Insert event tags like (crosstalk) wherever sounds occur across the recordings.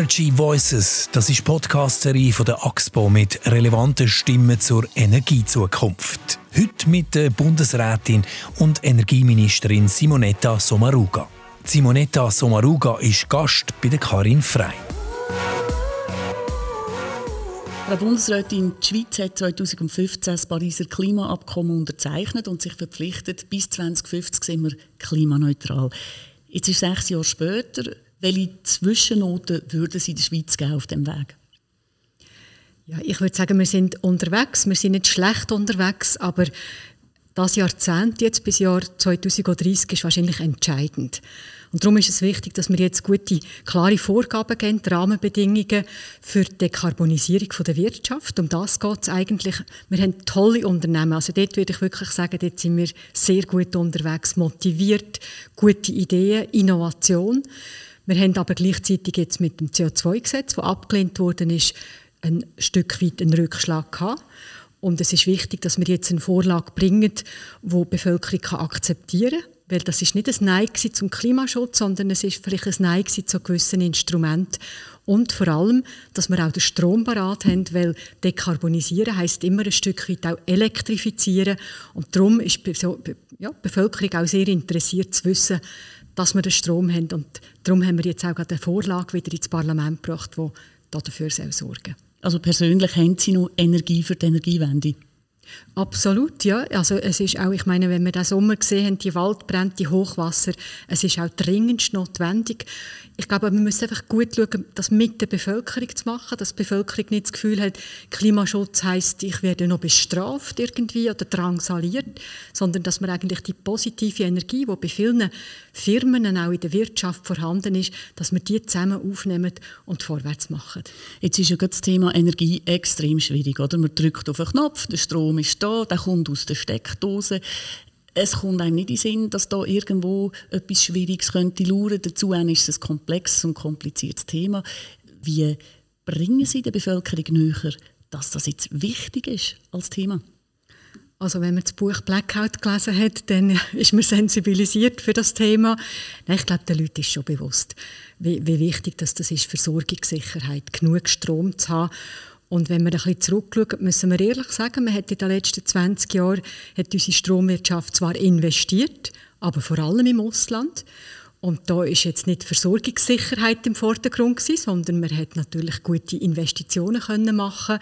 Energy Voices, das ist Podcast-Serie von der AXPO mit relevanten Stimmen zur Energiezukunft. Heute mit der Bundesrätin und Energieministerin Simonetta Sommaruga. Simonetta Sommaruga ist Gast bei der Karin Frey. Frau Bundesrätin, die Schweiz hat 2015 das Pariser Klimaabkommen unterzeichnet und sich verpflichtet, bis 2050 sind wir klimaneutral. Jetzt ist sechs Jahre später. Welche Zwischennoten würden Sie der Schweiz geben auf dem Weg? Ja, ich würde sagen, wir sind unterwegs. Wir sind nicht schlecht unterwegs, aber das Jahrzehnt jetzt bis Jahr 2030 ist wahrscheinlich entscheidend. Und darum ist es wichtig, dass wir jetzt gute, klare Vorgaben geben, Rahmenbedingungen für die Dekarbonisierung der Wirtschaft. Um das geht es eigentlich. Wir haben tolle Unternehmen. Also dort würde ich wirklich sagen, dort sind wir sehr gut unterwegs, motiviert, gute Ideen, Innovation. Wir haben aber gleichzeitig jetzt mit dem CO2-Gesetz, das abgelehnt worden ist, ein Stück weit einen Rückschlag gehabt. Und es ist wichtig, dass wir jetzt eine Vorlage bringen, die die Bevölkerung akzeptieren kann. Weil das ist nicht ein Nein zum Klimaschutz, sondern es ist vielleicht ein Nein zu gewissen Instrumenten. Und vor allem, dass wir auch den Strom parat haben, weil dekarbonisieren heisst immer ein Stück weit auch elektrifizieren. Und darum ist die Bevölkerung auch sehr interessiert zu wissen, dass wir den Strom haben. Und darum haben wir jetzt auch eine Vorlage wieder ins Parlament gebracht, die dafür sorgen soll. Also persönlich haben Sie noch Energie für die Energiewende? Absolut, ja. Also es ist auch, ich meine, wenn wir den Sommer gesehen haben, die Waldbrände, die Hochwasser, es ist auch dringendst notwendig. Ich glaube, wir müssen einfach gut schauen, das mit der Bevölkerung zu machen, dass die Bevölkerung nicht das Gefühl hat, Klimaschutz heißt, ich werde noch bestraft irgendwie oder drangsaliert, sondern dass man eigentlich die positive Energie, die bei vielen Firmen auch in der Wirtschaft vorhanden ist, dass wir die zusammen aufnehmen und vorwärts machen. Jetzt ist ja das Thema Energie extrem schwierig, oder? Man drückt auf einen Knopf, der Strom ist da, der kommt aus der Steckdose es kommt einem nicht in den Sinn, dass da irgendwo etwas Schwieriges könnte lauern. Dazu ist es ein komplexes und kompliziertes Thema. Wie bringen Sie der Bevölkerung näher, dass das jetzt wichtig ist als Thema? Also wenn man das Buch Blackout gelesen hat, dann (laughs) ist man sensibilisiert für das Thema. ich glaube, den Leuten ist schon bewusst, wie, wie wichtig das ist, Versorgungssicherheit, genug Strom zu haben und wenn wir ein bisschen zurückschauen, müssen wir ehrlich sagen, man hat in den letzten 20 Jahren hat unsere Stromwirtschaft zwar investiert, aber vor allem im Ausland. Und da ist jetzt nicht Versorgungssicherheit im Vordergrund gewesen, sondern man hat natürlich gute Investitionen können machen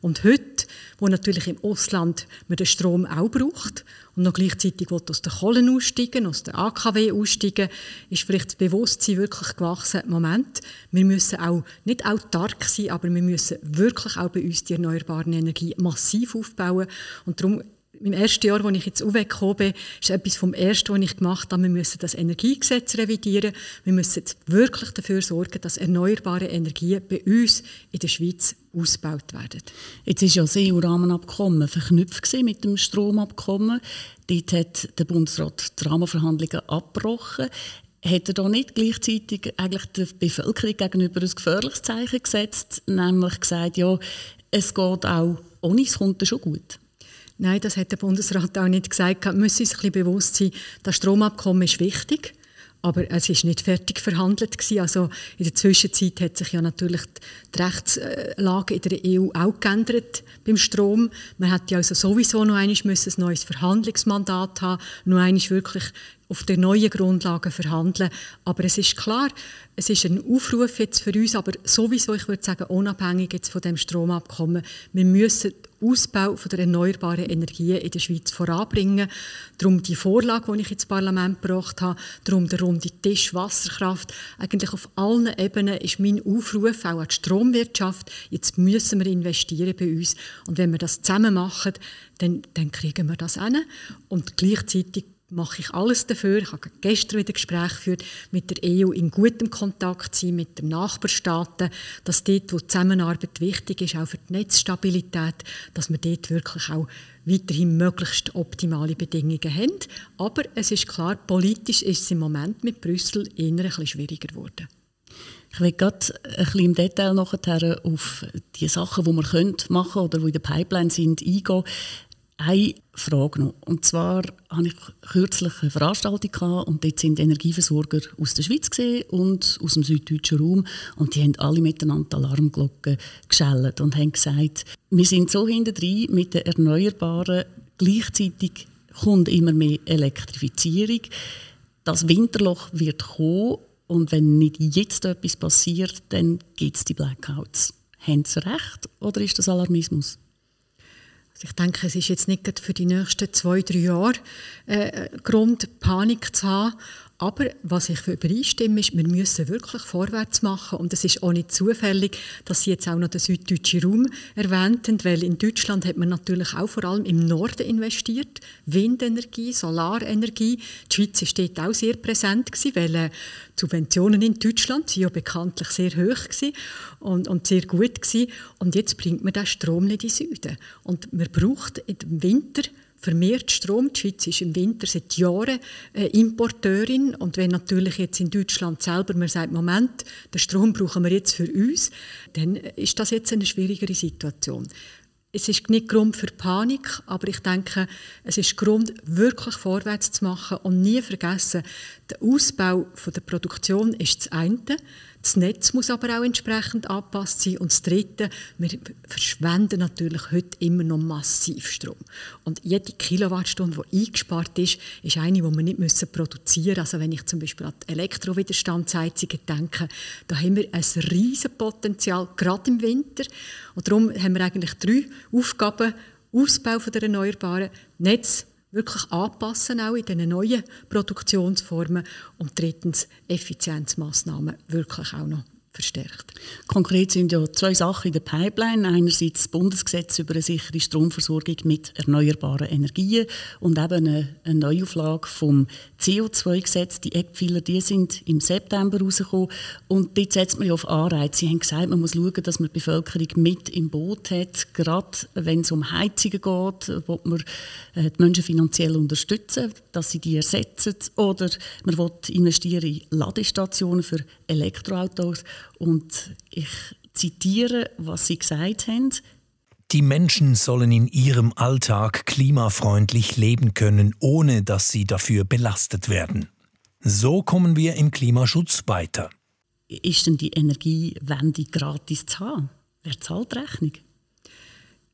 und heute, wo natürlich im Ausland man den Strom auch braucht und noch gleichzeitig aus der Kohle aussteigen, aus der AKW aussteigen, ist vielleicht das Bewusstsein wirklich gewachsen. Moment, wir müssen auch nicht autark sein, aber wir müssen wirklich auch bei uns die erneuerbaren Energie massiv aufbauen. Und darum im ersten Jahr, als ich jetzt aufgekommen bin, ist etwas vom Ersten, was ich gemacht habe, wir müssen das Energiegesetz revidieren. Wir müssen wirklich dafür sorgen, dass erneuerbare Energien bei uns in der Schweiz ausgebaut werden. Jetzt ist ja das EU-Rahmenabkommen verknüpft mit dem Stromabkommen. Dort hat der Bundesrat die Rahmenverhandlungen abgebrochen. Hat er da nicht gleichzeitig eigentlich der Bevölkerung gegenüber ein gefährliches Zeichen gesetzt, nämlich gesagt, ja, es geht auch ohne, es kommt schon gut? Nein, das hat der Bundesrat auch nicht gesagt. Wir müssen uns ein bisschen bewusst sein, das Stromabkommen ist wichtig. Aber es ist nicht fertig verhandelt gewesen. Also in der Zwischenzeit hat sich ja natürlich die Rechtslage in der EU auch geändert beim Strom. Man hätte ja also sowieso noch einmal ein neues Verhandlungsmandat haben, noch einmal wirklich auf der neuen Grundlage verhandeln. Aber es ist klar, es ist ein Aufruf jetzt für uns, aber sowieso, ich würde sagen, unabhängig jetzt von dem Stromabkommen. Wir müssen den Ausbau von der erneuerbaren Energien in der Schweiz voranbringen. Darum die Vorlage, die ich ins Parlament gebracht habe, darum der runde Tisch Wasserkraft. Eigentlich auf allen Ebenen ist mein Aufruf auch an die Stromwirtschaft. Jetzt müssen wir investieren bei uns. Und wenn wir das zusammen machen, dann, dann kriegen wir das hin. Und gleichzeitig mache ich alles dafür. Ich habe gestern wieder Gespräche geführt mit der EU in gutem Kontakt sein mit den Nachbarstaaten, dass dort, wo die Zusammenarbeit wichtig ist, auch für die Netzstabilität, dass wir dort wirklich auch weiterhin möglichst optimale Bedingungen haben. Aber es ist klar, politisch ist es im Moment mit Brüssel eher ein bisschen schwieriger geworden. Ich will gerade ein bisschen im Detail nachher auf die Sachen, die man machen könnte oder die in der Pipeline sind, eingehen. Eine Frage noch. Und zwar hatte ich kürzlich eine Veranstaltung und dort sind Energieversorger aus der Schweiz und aus dem süddeutschen Raum und die haben alle miteinander Alarmglocken geschellt und haben gesagt, wir sind so hintendrein mit den Erneuerbaren, gleichzeitig kommt immer mehr Elektrifizierung. Das Winterloch wird kommen und wenn nicht jetzt etwas passiert, dann gibt es die Blackouts. Haben sie recht oder ist das Alarmismus? Also ich denke, es ist jetzt nicht für die nächsten zwei, drei Jahre äh, Grund, Panik zu haben. Aber was ich für übereinstimme, ist, wir müssen wirklich vorwärts machen. Und es ist auch nicht zufällig, dass Sie jetzt auch noch den süddeutschen Raum erwähnten, weil in Deutschland hat man natürlich auch vor allem im Norden investiert. Windenergie, Solarenergie. Die Schweiz war dort auch sehr präsent, gewesen, weil äh, Subventionen in Deutschland sind ja bekanntlich sehr hoch gewesen und, und sehr gut gewesen. Und jetzt bringt man den Strom nicht in den Süden. Und man braucht im Winter vermehrt Strom. Die Schweiz ist im Winter seit Jahren äh, Importeurin und wenn natürlich jetzt in Deutschland selber man sagt, Moment, den Strom brauchen wir jetzt für uns, dann ist das jetzt eine schwierigere Situation. Es ist nicht Grund für Panik, aber ich denke, es ist Grund, wirklich vorwärts zu machen und nie vergessen, der Ausbau der Produktion ist das eine. Das Netz muss aber auch entsprechend angepasst sein. Und das Dritte, wir verschwenden natürlich heute immer noch massiv Strom. Und jede Kilowattstunde, die eingespart ist, ist eine, die wir nicht müssen produzieren müssen. Also wenn ich zum Beispiel an Elektrowiderstandsheizungen denke, da haben wir ein riesiges Potenzial, gerade im Winter. Und darum haben wir eigentlich drei Aufgaben. Ausbau der Erneuerbaren, Netz wirklich anpassen, auch in diesen neuen Produktionsformen. Und drittens Effizienzmaßnahmen wirklich auch noch verstärkt. Konkret sind ja zwei Sachen in der Pipeline. Einerseits das Bundesgesetz über eine sichere Stromversorgung mit erneuerbaren Energien und eben eine, eine Neuauflage vom CO2-Gesetz. Die Eckpfeiler die sind im September rausgekommen und dort setzt man ja auf Anreize. Sie haben gesagt, man muss schauen, dass man die Bevölkerung mit im Boot hat. Gerade wenn es um Heizungen geht, wo man äh, die Menschen finanziell unterstützen, dass sie die ersetzen. Oder man will investieren in Ladestationen für Elektroautos und ich zitiere, was Sie gesagt haben. Die Menschen sollen in ihrem Alltag klimafreundlich leben können, ohne dass sie dafür belastet werden. So kommen wir im Klimaschutz weiter. Ist denn die Energiewende gratis zu haben? Wer zahlt die Rechnung?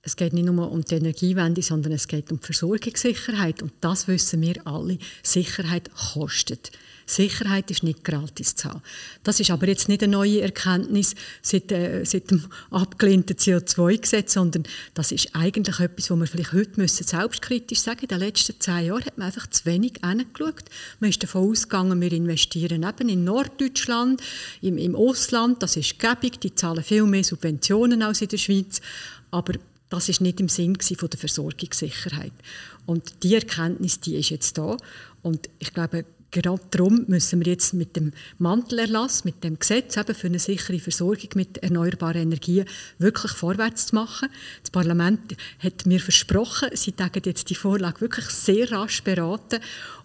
Es geht nicht nur um die Energiewende, sondern es geht um die Versorgungssicherheit. Und das wissen wir alle. Sicherheit kostet. Sicherheit ist nicht gratis zu haben. Das ist aber jetzt nicht eine neue Erkenntnis seit, äh, seit dem abgelehnten CO2-Gesetz, sondern das ist eigentlich etwas, was wir vielleicht heute müssen selbstkritisch sagen In den letzten zehn Jahren hat man einfach zu wenig hingeschaut. Man ist davon ausgegangen, wir investieren eben in Norddeutschland, im, im Ausland, das ist gäbig, die zahlen viel mehr Subventionen als in der Schweiz, aber das ist nicht im Sinn von der Versorgungssicherheit. Und die Erkenntnis, die ist jetzt da. Und ich glaube, Gerade darum müssen wir jetzt mit dem Mantelerlass, mit dem Gesetz eben für eine sichere Versorgung mit erneuerbaren Energien wirklich vorwärts machen. Das Parlament hat mir versprochen, sie tagen jetzt die Vorlage wirklich sehr rasch beraten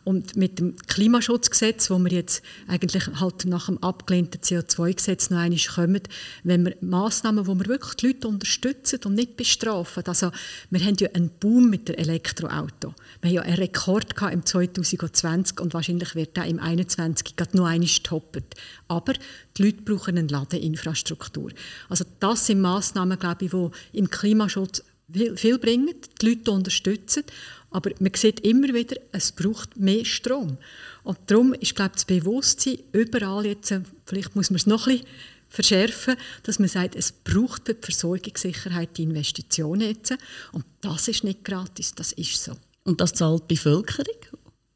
und mit dem Klimaschutzgesetz, wo wir jetzt eigentlich halt nach dem abgelehnten CO2-Gesetz noch einmal kommen, wenn wir Massnahmen, wo wir wirklich die Leute unterstützen und nicht bestrafen. Also wir haben ja einen Boom mit der Elektroauto. Wir haben ja einen Rekord im 2020 und wahrscheinlich wird der im 2021 gerade noch einmal toppert. Aber die Leute brauchen eine Ladeinfrastruktur. Also das sind Massnahmen, glaube ich, die im Klimaschutz viel bringen, die Leute unterstützen. Aber man sieht immer wieder, es braucht mehr Strom. Und darum ist, glaube ich, das Bewusstsein überall jetzt, äh, vielleicht muss man es noch ein bisschen verschärfen, dass man sagt, es braucht für die Versorgungssicherheit die Investitionen jetzt. Und das ist nicht gratis, das ist so. Und das zahlt die Bevölkerung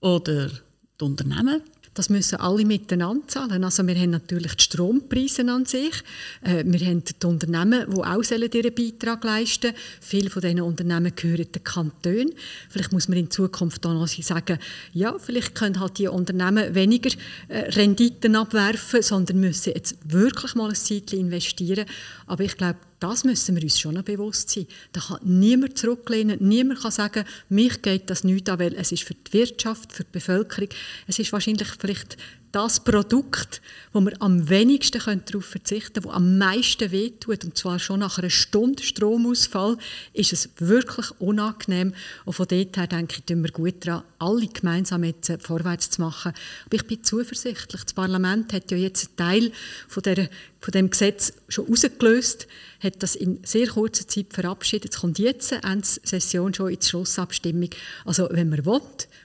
oder die Unternehmen? Das müssen alle miteinander zahlen. Also wir haben natürlich die Strompreise an sich. Äh, wir haben die Unternehmen, die auch ihren Beitrag leisten sollen. Viele von diesen Unternehmen gehören den Kantonen. Vielleicht muss man in Zukunft auch noch sagen, ja, vielleicht können halt die Unternehmen weniger äh, Renditen abwerfen, sondern müssen jetzt wirklich mal ein Zeitchen investieren. Aber ich glaube, das müssen wir uns schon bewusst sein. Da kann niemand zurücklehnen, niemand kann sagen, mich geht das nicht an, weil es ist für die Wirtschaft, für die Bevölkerung, es ist wahrscheinlich vielleicht das Produkt, wo wir am wenigsten darauf verzichten können, wo am meisten wehtut, und zwar schon nach einer Stunde Stromausfall, ist es wirklich unangenehm. Und von dort her denke ich, tun wir gut daran, alle gemeinsam jetzt äh, vorwärts zu machen. Aber ich bin zuversichtlich. Das Parlament hat ja jetzt einen Teil von, der, von dem Gesetz schon rausgelöst, hat das in sehr kurzer Zeit verabschiedet. Es kommt jetzt Ende Session schon in die Schlussabstimmung. Also wenn man will,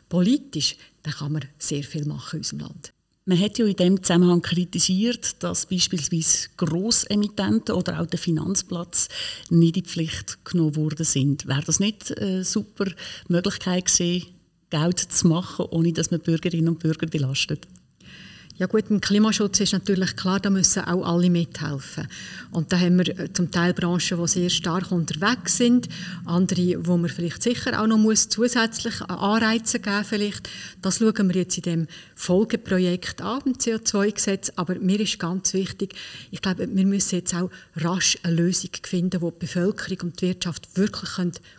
politisch, dann kann man sehr viel machen in unserem Land. Man hat ja in dem Zusammenhang kritisiert, dass beispielsweise Grossemittenten oder auch der Finanzplatz nicht in die Pflicht genommen worden sind. Wäre das nicht eine super Möglichkeit gewesen, Geld zu machen, ohne dass man Bürgerinnen und Bürger belastet? Ja gut, im Klimaschutz ist natürlich klar, da müssen auch alle mithelfen. Und da haben wir äh, zum Teil Branchen, die sehr stark unterwegs sind, andere, wo man vielleicht sicher auch noch muss zusätzlich Anreize geben vielleicht. Das schauen wir jetzt in dem Folgeprojekt an, dem CO2-Gesetz. Aber mir ist ganz wichtig, ich glaube, wir müssen jetzt auch rasch eine Lösung finden, die die Bevölkerung und die Wirtschaft wirklich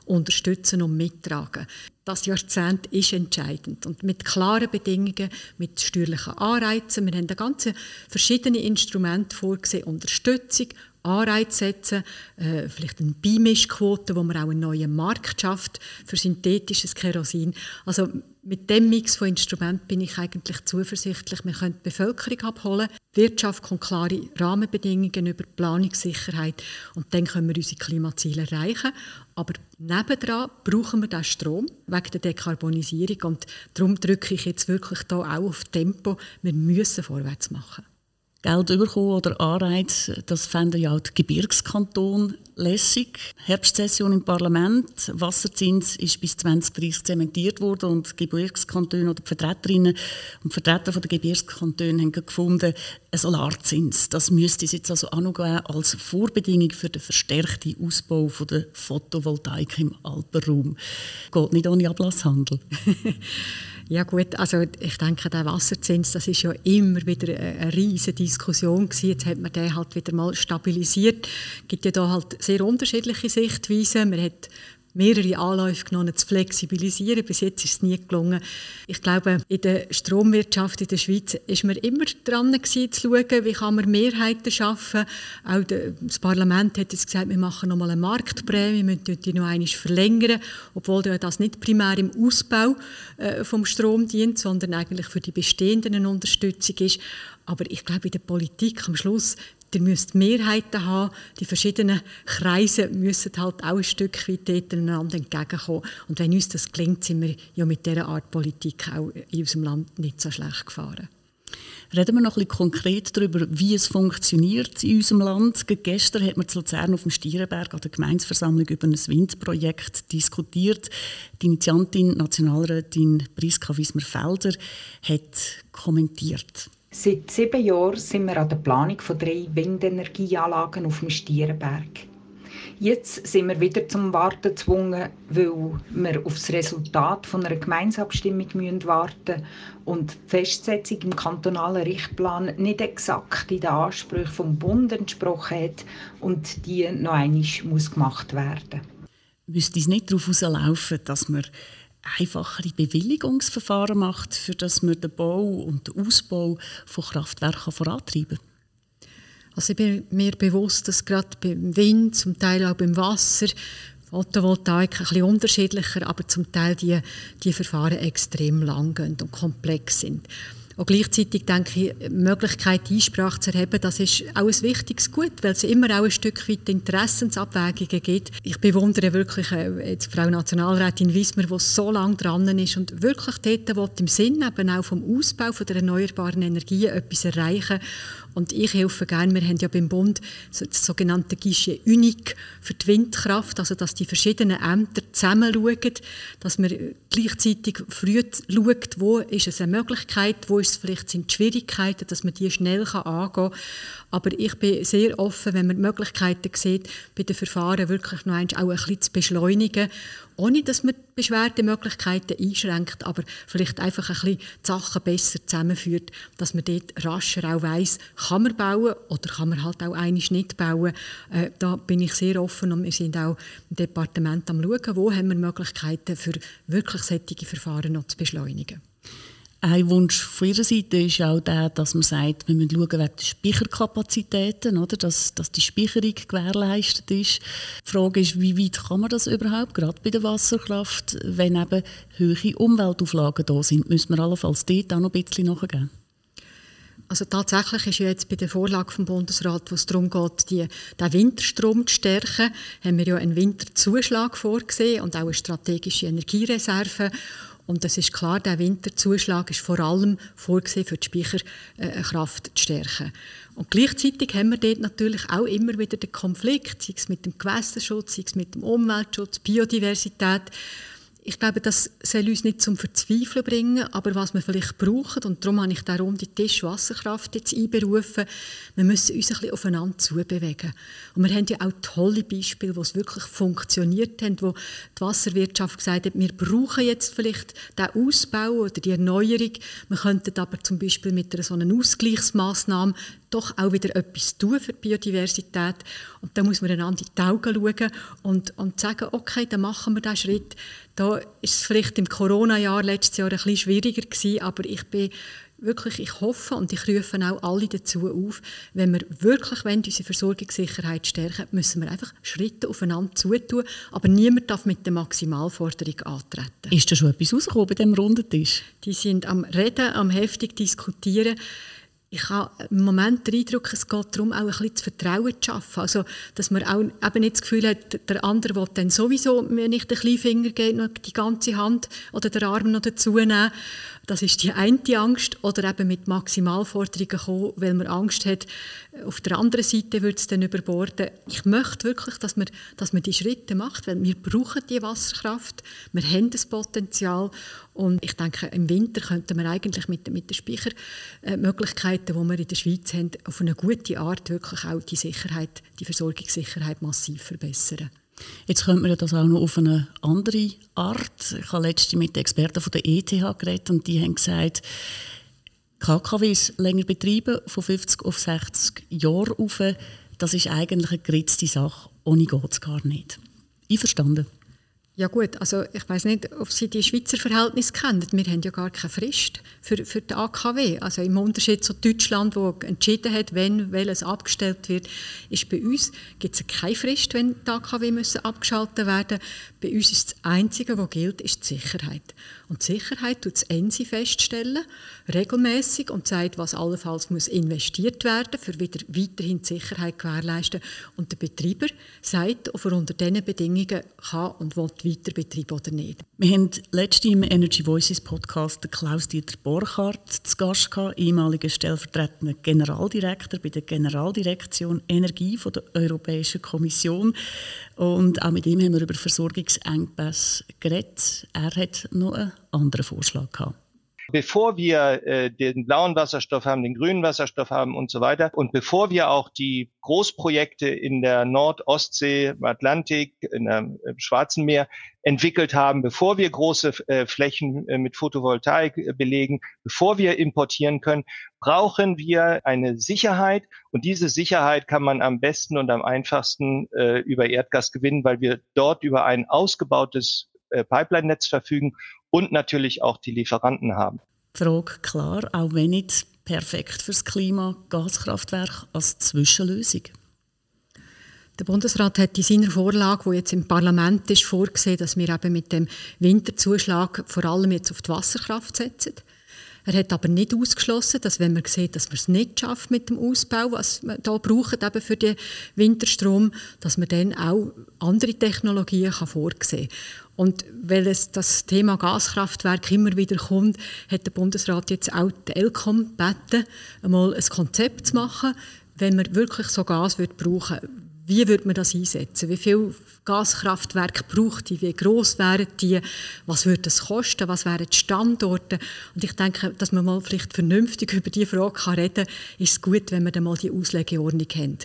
unterstützen und mittragen können das Jahrzehnt ist entscheidend. Und mit klaren Bedingungen, mit steuerlichen Anreizen. Wir haben ganze verschiedene Instrumente vorgesehen. Unterstützung, Anreize setzen, äh, vielleicht eine Beimischquote, wo man auch einen neuen Markt schafft für synthetisches Kerosin. Also mit dem Mix von Instrumenten bin ich eigentlich zuversichtlich, wir können die Bevölkerung abholen, die Wirtschaft kommt klare Rahmenbedingungen über Planungssicherheit und dann können wir unsere Klimaziele erreichen. Aber nebendran brauchen wir den Strom wegen der Dekarbonisierung und darum drücke ich jetzt wirklich da auch auf Tempo. Wir müssen vorwärts machen. Geld bekommen oder Anreiz, das fänden ja auch die Gebirgskantone lässig. Herbstsession im Parlament, Wasserzins ist bis 2030 zementiert worden und die Gebirgskantone oder die Vertreterinnen und Vertreter der Gebirgskantone haben gefunden, ein Solarzins, das müsste es jetzt also auch noch geben als Vorbedingung für den verstärkten Ausbau der Photovoltaik im Alpenraum. Geht nicht ohne Ablasshandel. (laughs) Ja gut, also ich denke, der Wasserzins, das ist ja immer wieder eine riesige Diskussion gewesen. Jetzt hat man den halt wieder mal stabilisiert. Es gibt ja da halt sehr unterschiedliche Sichtweisen. Man hat mehrere Anläufe genommen, zu flexibilisieren. Bis jetzt ist es nie gelungen. Ich glaube, in der Stromwirtschaft in der Schweiz ist man immer dran gewesen, zu schauen, wie kann man Mehrheiten schaffen. Auch das Parlament hat jetzt gesagt, wir machen noch mal eine Marktprämie, wir müssen die noch einmal verlängern, obwohl das nicht primär im Ausbau äh, vom Strom dient, sondern eigentlich für die bestehenden Unterstützung ist. Aber ich glaube, in der Politik am Schluss Ihr müsst Mehrheiten haben. Die verschiedenen Kreise müssen halt auch ein Stück weit einander entgegenkommen. Und wenn uns das gelingt, sind wir ja mit dieser Art Politik auch in unserem Land nicht so schlecht gefahren. Reden wir noch ein bisschen konkret darüber, wie es funktioniert in unserem Land. Gestern hat man zu Luzern auf dem Stierenberg an der Gemeinsversammlung über ein Windprojekt diskutiert. Die Initiantin, Nationalrätin Priska Wismer-Felder, hat kommentiert. Seit sieben Jahren sind wir an der Planung von drei Windenergieanlagen auf dem Stierenberg. Jetzt sind wir wieder zum Warten gezwungen, weil wir auf das Resultat von einer Gemeinsabstimmung warten müssen und die Festsetzung im kantonalen Richtplan nicht exakt in den Ansprüchen vom Bund entsprochen hat und die noch einmal gemacht werden. Müsste es nicht darauf herauslaufen, dass wir einfachere Bewilligungsverfahren macht, für das man den Bau und den Ausbau von Kraftwerken vorantreiben kann? Also ich bin mir bewusst, dass gerade beim Wind, zum Teil auch beim Wasser, Photovoltaik ein bisschen unterschiedlicher, aber zum Teil die, die Verfahren extrem lang und komplex sind. Und gleichzeitig denke ich, die Möglichkeit, Einsprache zu erheben, das ist auch ein wichtiges Gut, weil es immer auch ein Stück weit Interessensabwägungen gibt. Ich bewundere wirklich äh, jetzt Frau Nationalrätin Wismar, die so lange dran ist und wirklich dort im Sinn eben auch vom Ausbau von der erneuerbaren Energien etwas erreichen. Und ich helfe gerne, wir haben ja beim Bund das sogenannte Guichet Unique für die Windkraft, also dass die verschiedenen Ämter zusammen schauen, dass man gleichzeitig früh schaut, wo ist es eine Möglichkeit, wo ist es vielleicht sind die Schwierigkeiten, dass man die schnell angehen kann. Aber ich bin sehr offen, wenn man Möglichkeiten sieht, bei den Verfahren wirklich noch auch ein bisschen zu beschleunigen, ohne dass man die Beschwerdemöglichkeiten einschränkt, aber vielleicht einfach ein bisschen die Sachen besser zusammenführt, dass man dort rascher auch weiss, kann man bauen oder kann man halt auch einiges nicht bauen. Äh, da bin ich sehr offen und wir sind auch im Departement am schauen, wo haben wir Möglichkeiten für wirklich solche Verfahren noch zu beschleunigen. Ein Wunsch von Ihrer Seite ist auch der, dass man sagt, wir müssen schauen wegen der Speicherkapazitäten, oder? Dass, dass die Speicherung gewährleistet ist. Die Frage ist, wie weit kann man das überhaupt, gerade bei der Wasserkraft, wenn eben hohe Umweltauflagen da sind, müssen wir allenfalls dort auch noch ein bisschen nachgeben. Also tatsächlich ist jetzt bei der Vorlage vom Bundesrat, wo es darum geht, die, den Winterstrom zu stärken, haben wir ja einen Winterzuschlag vorgesehen und auch eine strategische Energiereserve. Und das ist klar, der Winterzuschlag ist vor allem vorgesehen, für die Speicherkraft zu stärken. Und gleichzeitig haben wir dort natürlich auch immer wieder den Konflikt, sei es mit dem Gewässerschutz, sei es mit dem Umweltschutz, Biodiversität ich glaube, das soll uns nicht zum Verzweifeln bringen, aber was wir vielleicht brauchen, und darum habe ich darum die Tisch Wasserkraft jetzt einberufen, wir müssen uns ein bisschen aufeinander zubewegen. Und wir haben ja auch tolle Beispiele, wo es wirklich funktioniert hat, wo die Wasserwirtschaft gesagt hat, wir brauchen jetzt vielleicht den Ausbau oder die Erneuerung, wir könnten aber zum Beispiel mit einer so einer Ausgleichsmaßnahme doch auch wieder etwas tun für die Biodiversität. Und da muss man einander in die Augen schauen und, und sagen, okay, dann machen wir diesen Schritt. Da ist es vielleicht im Corona-Jahr letztes Jahr ein bisschen schwieriger gewesen, aber ich bin wirklich, ich hoffe und ich rufe auch alle dazu auf, wenn wir wirklich wollen, unsere Versorgungssicherheit stärken müssen wir einfach Schritte aufeinander zutun, aber niemand darf mit der Maximalforderung antreten. Ist da schon etwas rausgekommen bei diesem Rundentisch? Die sind am Reden, am heftig diskutieren ich habe im Moment den Eindruck, es geht darum, auch ein bisschen das Vertrauen zu schaffen. Also, dass man auch eben nicht das Gefühl hat, der andere will dann sowieso mir nicht den Finger geben, noch die ganze Hand oder den Arm noch dazu nehmen. Das ist die eine Angst. Oder eben mit Maximalforderungen kommen, weil man Angst hat, auf der anderen Seite wird es dann überborden. Ich möchte wirklich, dass man, dass man die Schritte macht, weil wir brauchen die Wasserkraft, wir haben das Potenzial und ich denke, im Winter könnte man eigentlich mit, mit den Speichermöglichkeiten, die wir in der Schweiz haben, auf eine gute Art wirklich auch die Sicherheit, die Versorgungssicherheit massiv verbessern. Jetzt könnte man das auch noch auf eine andere Art. Ich habe letztens mit den Experten von der ETH geredet und die haben gesagt, KKWs länger betreiben, von 50 auf 60 Jahre auf, das ist eigentlich eine geritzte Sache. Ohne geht es gar nicht. Einverstanden? Ja gut, also ich weiß nicht, ob Sie die Schweizer Verhältnisse kennen. Wir haben ja gar keine Frist für, für die AKW. Also im Unterschied zu Deutschland, wo entschieden hat, wenn welches abgestellt wird, ist bei uns gibt es keine Frist, wenn die AKW müssen abgeschaltet werden. Bei uns ist das Einzige, was gilt, ist die Sicherheit. Und die Sicherheit tut das ENSI feststellen, regelmäßig und sagt, was allenfalls muss investiert werden, für wieder weiterhin die Sicherheit gewährleisten. Und der Betreiber sagt, ob er unter diesen Bedingungen kann und will weiter betreiben oder nicht. Wir haben letztens im Energy Voices Podcast Klaus-Dieter Borchardt zu Gast gehabt, ehemaliger stellvertretender Generaldirektor bei der Generaldirektion Energie von der Europäischen Kommission. Und auch mit ihm haben wir über Versorgungsengpässe geredet. Er hat noch einen anderen Vorschlag gehabt. Bevor wir äh, den blauen Wasserstoff haben, den grünen Wasserstoff haben und so weiter und bevor wir auch die Großprojekte in der Nord-Ostsee, im Atlantik, in der, im Schwarzen Meer entwickelt haben, bevor wir große äh, Flächen äh, mit Photovoltaik äh, belegen, bevor wir importieren können, brauchen wir eine Sicherheit. Und diese Sicherheit kann man am besten und am einfachsten äh, über Erdgas gewinnen, weil wir dort über ein ausgebautes äh, Pipeline-Netz verfügen und natürlich auch die Lieferanten haben. Frage klar, auch wenn nicht perfekt fürs Klima, Gaskraftwerk als Zwischenlösung. Der Bundesrat hat in seiner Vorlage, die jetzt im Parlament ist, vorgesehen, dass wir eben mit dem Winterzuschlag vor allem jetzt auf die Wasserkraft setzen. Er hat aber nicht ausgeschlossen, dass wenn man sieht, dass man es nicht schafft mit dem Ausbau, was man da braucht eben für den Winterstrom, dass man dann auch andere Technologien kann vorsehen kann. Und weil es das Thema Gaskraftwerk immer wieder kommt, hat der Bundesrat jetzt auch die ELCOM gebeten, einmal ein Konzept zu machen, wenn man wirklich so Gas brauchen wie würde man das einsetzen? Wie viele Gaskraftwerke braucht die? Wie groß wären die? Was würde das kosten? Was wären die Standorte? Und ich denke, dass man mal vielleicht vernünftig (laughs) über diese Frage reden kann, ist es gut, wenn wir dann mal die Auslegeordnung haben.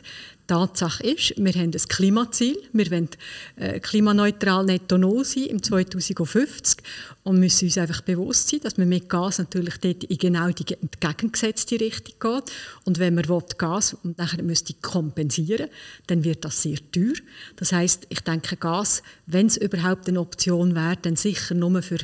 Tatsache ist, wir haben ein Klimaziel. Wir wollen äh, klimaneutral netto null sein im 2050 und müssen uns einfach bewusst sein, dass man mit Gas natürlich dort in genau die entgegengesetzte Richtung geht. Und wenn man Gas und nachher müsste kompensieren, dann wird das sehr teuer. Das heißt, ich denke, Gas, wenn es überhaupt eine Option wäre, dann sicher nur für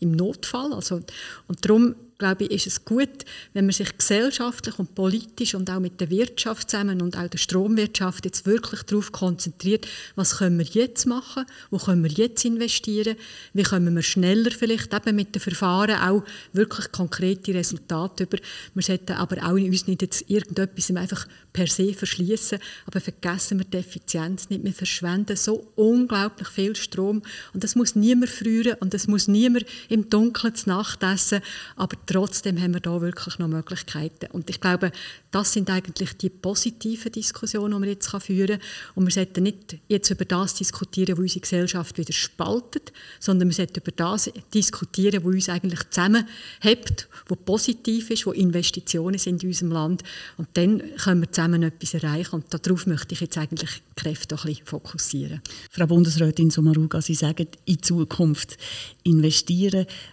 im Notfall. Also, und darum glaube ich, ist es gut, wenn man sich gesellschaftlich und politisch und auch mit der Wirtschaft zusammen und auch der Stromwirtschaft jetzt wirklich darauf konzentriert, was können wir jetzt machen, wo können wir jetzt investieren, wie können wir schneller vielleicht eben mit den Verfahren auch wirklich konkrete Resultate über. Wir sollten aber auch in uns nicht jetzt irgendetwas einfach per se verschließen, aber vergessen wir die Effizienz nicht. Wir verschwenden so unglaublich viel Strom und das muss niemand frieren und das muss niemand im Dunkeln zu Nacht essen, aber trotzdem haben wir da wirklich noch Möglichkeiten. Und ich glaube, das sind eigentlich die positiven Diskussionen, die man jetzt führen kann. Und wir sollten nicht jetzt über das diskutieren, was unsere Gesellschaft wieder spaltet, sondern wir sollten über das diskutieren, was uns eigentlich zusammenhält, was positiv ist, wo Investitionen sind in unserem Land. Und dann können wir zusammen etwas erreichen. Und darauf möchte ich jetzt eigentlich Kräfte ein bisschen fokussieren. Frau Bundesrätin Sommaruga, Sie sagen, in Zukunft investieren.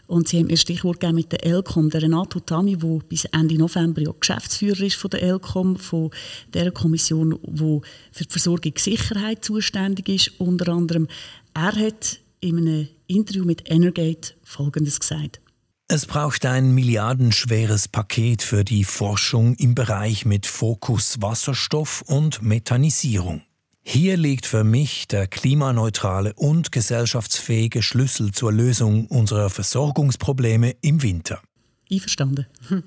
Und Sie haben mir Stichwort gegeben mit der ELCOM, der Renato Tami, der bis Ende November ja Geschäftsführer ist von der ELCOM, von der Kommission, die für die Versorgungssicherheit zuständig ist, unter anderem. Er hat in einem Interview mit Energate Folgendes gesagt. Es braucht ein milliardenschweres Paket für die Forschung im Bereich mit Fokus Wasserstoff und Methanisierung. Hier liegt für mich der klimaneutrale und gesellschaftsfähige Schlüssel zur Lösung unserer Versorgungsprobleme im Winter. Einverstanden. (laughs)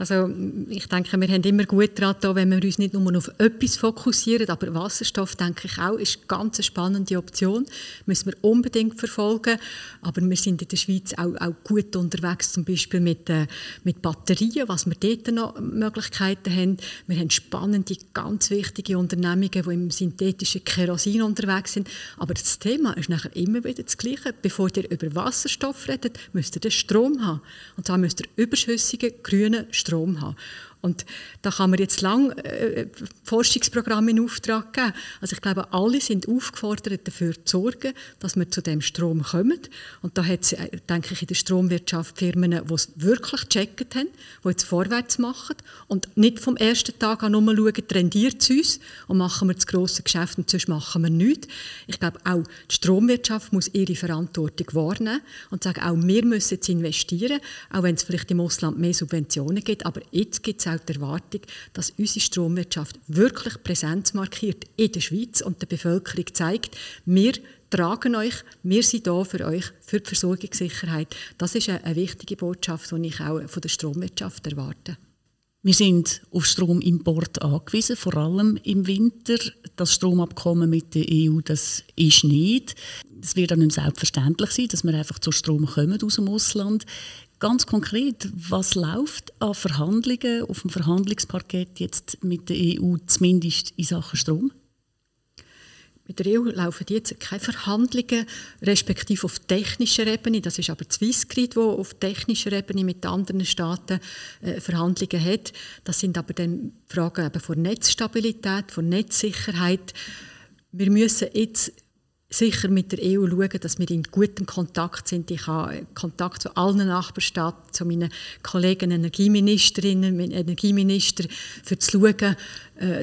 Also ich denke, wir haben immer gut daran, wenn wir uns nicht nur auf etwas fokussieren, aber Wasserstoff, denke ich auch, ist eine ganz spannende Option. Müssen wir unbedingt verfolgen. Aber wir sind in der Schweiz auch, auch gut unterwegs, zum Beispiel mit, äh, mit Batterien, was wir dort noch Möglichkeiten haben. Wir haben spannende, ganz wichtige Unternehmungen, die im synthetischen Kerosin unterwegs sind. Aber das Thema ist nachher immer wieder das Gleiche. Bevor ihr über Wasserstoff redet, müsst ihr den Strom haben. Und zwar müsst ihr überschüssigen grünen Strom haben. Und da kann man jetzt lang äh, Forschungsprogramme in Auftrag geben. Also ich glaube, alle sind aufgefordert, dafür zu sorgen, dass wir zu dem Strom kommen. Und da hat es, äh, denke ich, in der Stromwirtschaft Firmen, die es wirklich gecheckt haben, die jetzt vorwärts machen und nicht vom ersten Tag an nur schauen, trendiert es uns und machen wir das grosse Geschäft und sonst machen wir nichts. Ich glaube, auch die Stromwirtschaft muss ihre Verantwortung wahrnehmen und sagen, auch wir müssen jetzt investieren, auch wenn es vielleicht im Ausland mehr Subventionen gibt, aber jetzt gibt es auch die Erwartung, dass unsere Stromwirtschaft wirklich Präsenz markiert in der Schweiz und der Bevölkerung zeigt, wir tragen euch, wir sind da für euch, für die Versorgungssicherheit. Das ist eine, wichtige Botschaft, die ich auch von der Stromwirtschaft erwarte. Wir sind auf Stromimport angewiesen, vor allem im Winter. Das Stromabkommen mit der EU, das ist nicht. Es wird dann nicht selbstverständlich sein, dass wir einfach zu Strom kommen aus dem Ausland. Ganz konkret, was läuft an Verhandlungen auf dem Verhandlungsparkett jetzt mit der EU, zumindest in Sachen Strom? Mit der EU laufen jetzt keine Verhandlungen, respektive auf technischer Ebene. Das ist aber Swissgrid, wo auf technischer Ebene mit anderen Staaten äh, Verhandlungen hat. Das sind aber dann Fragen von Netzstabilität, von Netzsicherheit. Wir müssen jetzt sicher mit der EU schauen, dass wir in gutem Kontakt sind. Ich habe Kontakt zu allen Nachbarstaaten, zu meinen Kollegen Energieministerinnen, Energieminister, für zu schauen,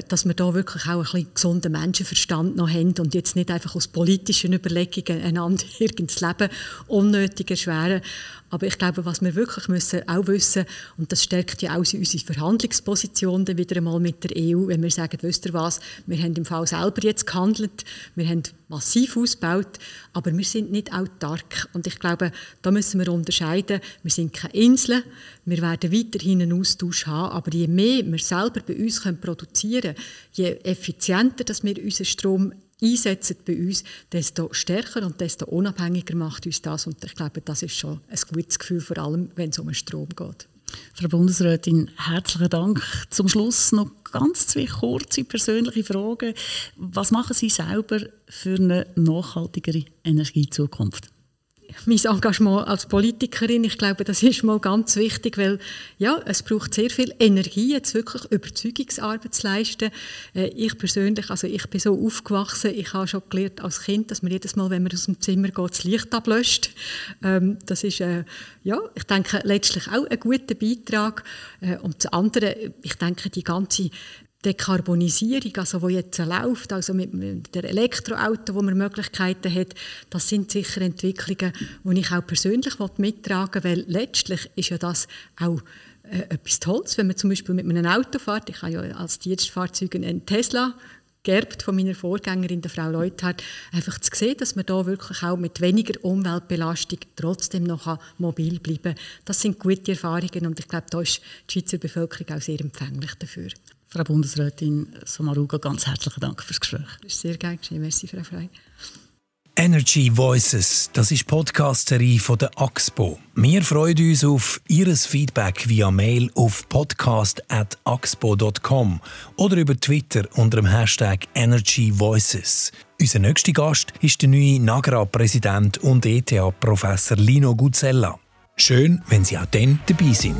dass wir da wirklich auch ein bisschen gesunden Menschenverstand noch haben und jetzt nicht einfach aus politischen Überlegungen einander (laughs) ins Leben unnötig erschweren. Aber ich glaube, was wir wirklich müssen auch wissen, und das stärkt ja auch unsere Verhandlungsposition dann wieder einmal mit der EU, wenn wir sagen, wisst ihr was, wir haben im Fall selber jetzt gehandelt, wir haben massiv ausgebaut, aber wir sind nicht autark. Und ich glaube, da müssen wir unterscheiden, wir sind keine Inseln, wir werden weiterhin einen Austausch haben, aber je mehr wir selber bei uns produzieren können, je effizienter dass wir unseren Strom einsetzen bei uns, desto stärker und desto unabhängiger macht uns das. Und ich glaube, das ist schon ein gutes Gefühl, vor allem wenn es um den Strom geht. Frau Bundesrätin, herzlichen Dank. Zum Schluss noch ganz zwei kurze persönliche Fragen. Was machen Sie selber für eine nachhaltigere Energiezukunft? Mein Engagement als Politikerin, ich glaube, das ist mal ganz wichtig, weil ja, es braucht sehr viel Energie, jetzt wirklich Überzeugungsarbeit zu leisten. Äh, ich persönlich, also ich bin so aufgewachsen, ich habe schon gelernt als Kind, dass man jedes Mal, wenn man aus dem Zimmer geht, das Licht ablöscht. Ähm, das ist, äh, ja, ich denke, letztlich auch ein guter Beitrag. Äh, und das andere, ich denke, die ganze Dekarbonisierung, also wo jetzt läuft, also mit, der Elektroauto, wo man Möglichkeiten hat, das sind sicher Entwicklungen, die ich auch persönlich mittragen will, weil letztlich ist ja das auch äh, etwas Tolles, wenn man zum Beispiel mit einem Auto fährt. Ich habe ja als Dienstfahrzeug einen Tesla geerbt von meiner Vorgängerin, der Frau Leuthard, einfach zu sehen, dass man da wirklich auch mit weniger Umweltbelastung trotzdem noch mobil bleiben kann. Das sind gute Erfahrungen und ich glaube, da ist die Schweizer Bevölkerung auch sehr empfänglich dafür. Frau Bundesrätin Somaruga, ganz herzlichen Dank fürs Gespräch. Das ist sehr gerne geschehen. Merci, Frau Frey. Energy Voices, das ist die Podcast-Serie von der AXPO. Wir freuen uns auf Ihr Feedback via Mail auf podcast.axpo.com oder über Twitter unter dem Hashtag Energy Voices. Unser nächster Gast ist der neue NAGRA-Präsident und ETH-Professor Lino Guzella. Schön, wenn Sie auch dann dabei sind.